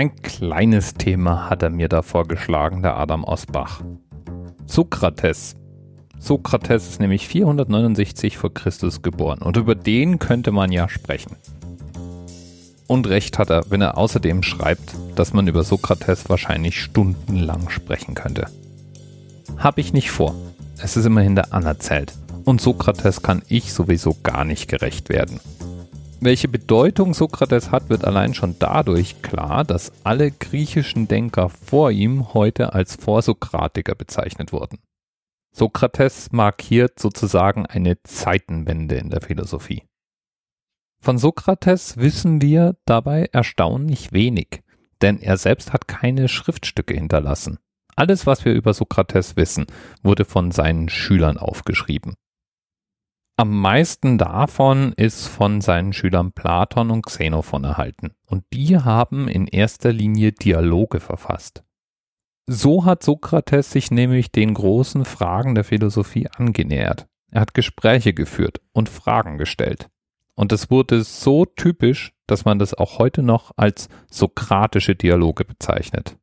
Ein kleines Thema hat er mir da vorgeschlagen, der Adam Osbach. Sokrates. Sokrates ist nämlich 469 vor Christus geboren und über den könnte man ja sprechen. Und recht hat er, wenn er außerdem schreibt, dass man über Sokrates wahrscheinlich stundenlang sprechen könnte. Hab ich nicht vor. Es ist immerhin der Anerzählt. Und Sokrates kann ich sowieso gar nicht gerecht werden. Welche Bedeutung Sokrates hat, wird allein schon dadurch klar, dass alle griechischen Denker vor ihm heute als Vorsokratiker bezeichnet wurden. Sokrates markiert sozusagen eine Zeitenwende in der Philosophie. Von Sokrates wissen wir dabei erstaunlich wenig, denn er selbst hat keine Schriftstücke hinterlassen. Alles, was wir über Sokrates wissen, wurde von seinen Schülern aufgeschrieben. Am meisten davon ist von seinen Schülern Platon und Xenophon erhalten, und die haben in erster Linie Dialoge verfasst. So hat Sokrates sich nämlich den großen Fragen der Philosophie angenähert. Er hat Gespräche geführt und Fragen gestellt. Und es wurde so typisch, dass man das auch heute noch als sokratische Dialoge bezeichnet.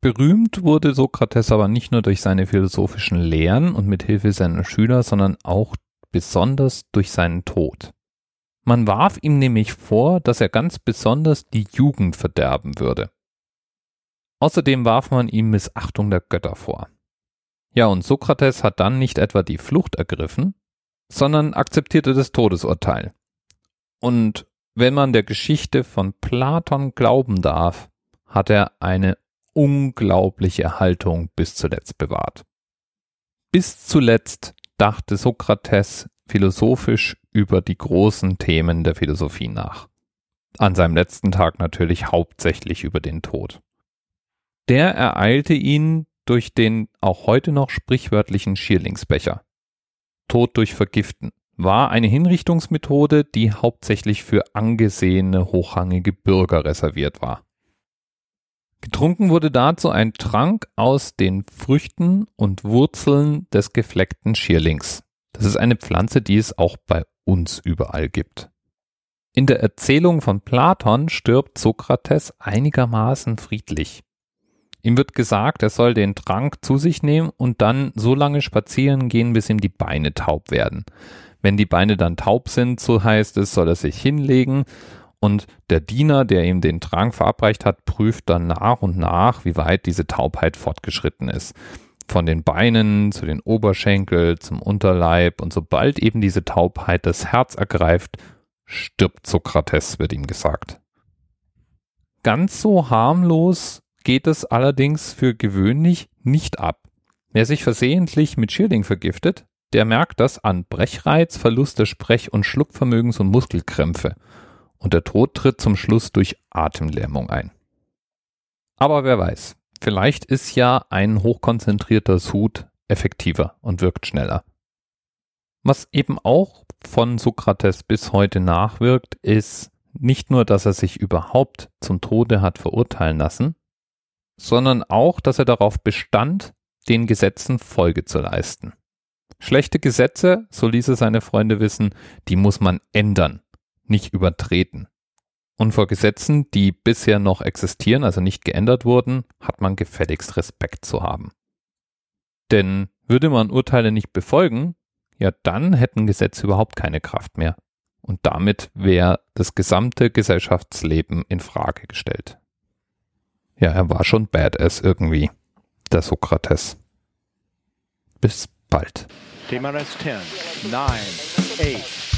Berühmt wurde Sokrates aber nicht nur durch seine philosophischen Lehren und mit Hilfe seiner Schüler, sondern auch besonders durch seinen Tod. Man warf ihm nämlich vor, dass er ganz besonders die Jugend verderben würde. Außerdem warf man ihm Missachtung der Götter vor. Ja, und Sokrates hat dann nicht etwa die Flucht ergriffen, sondern akzeptierte das Todesurteil. Und wenn man der Geschichte von Platon glauben darf, hat er eine unglaubliche Haltung bis zuletzt bewahrt. Bis zuletzt dachte Sokrates philosophisch über die großen Themen der Philosophie nach. An seinem letzten Tag natürlich hauptsächlich über den Tod. Der ereilte ihn durch den auch heute noch sprichwörtlichen Schierlingsbecher. Tod durch Vergiften war eine Hinrichtungsmethode, die hauptsächlich für angesehene hochrangige Bürger reserviert war. Getrunken wurde dazu ein Trank aus den Früchten und Wurzeln des gefleckten Schierlings. Das ist eine Pflanze, die es auch bei uns überall gibt. In der Erzählung von Platon stirbt Sokrates einigermaßen friedlich. Ihm wird gesagt, er soll den Trank zu sich nehmen und dann so lange spazieren gehen, bis ihm die Beine taub werden. Wenn die Beine dann taub sind, so heißt es, soll er sich hinlegen und der Diener, der ihm den Trank verabreicht hat, prüft dann nach und nach, wie weit diese Taubheit fortgeschritten ist. Von den Beinen zu den Oberschenkel, zum Unterleib und sobald eben diese Taubheit das Herz ergreift, stirbt Sokrates, wird ihm gesagt. Ganz so harmlos geht es allerdings für gewöhnlich nicht ab. Wer sich versehentlich mit Schilling vergiftet, der merkt das an Brechreiz, Verlust des Sprech- und Schluckvermögens und Muskelkrämpfe. Und der Tod tritt zum Schluss durch Atemlähmung ein. Aber wer weiß, vielleicht ist ja ein hochkonzentrierter Sud effektiver und wirkt schneller. Was eben auch von Sokrates bis heute nachwirkt, ist nicht nur, dass er sich überhaupt zum Tode hat verurteilen lassen, sondern auch, dass er darauf bestand, den Gesetzen Folge zu leisten. Schlechte Gesetze, so ließ es seine Freunde wissen, die muss man ändern, nicht übertreten. Und vor Gesetzen, die bisher noch existieren, also nicht geändert wurden, hat man gefälligst Respekt zu haben. Denn würde man Urteile nicht befolgen, ja dann hätten Gesetze überhaupt keine Kraft mehr. Und damit wäre das gesamte Gesellschaftsleben in Frage gestellt. Ja, er war schon badass irgendwie, der Sokrates. Bis bald. TMRS 10, 9, 8.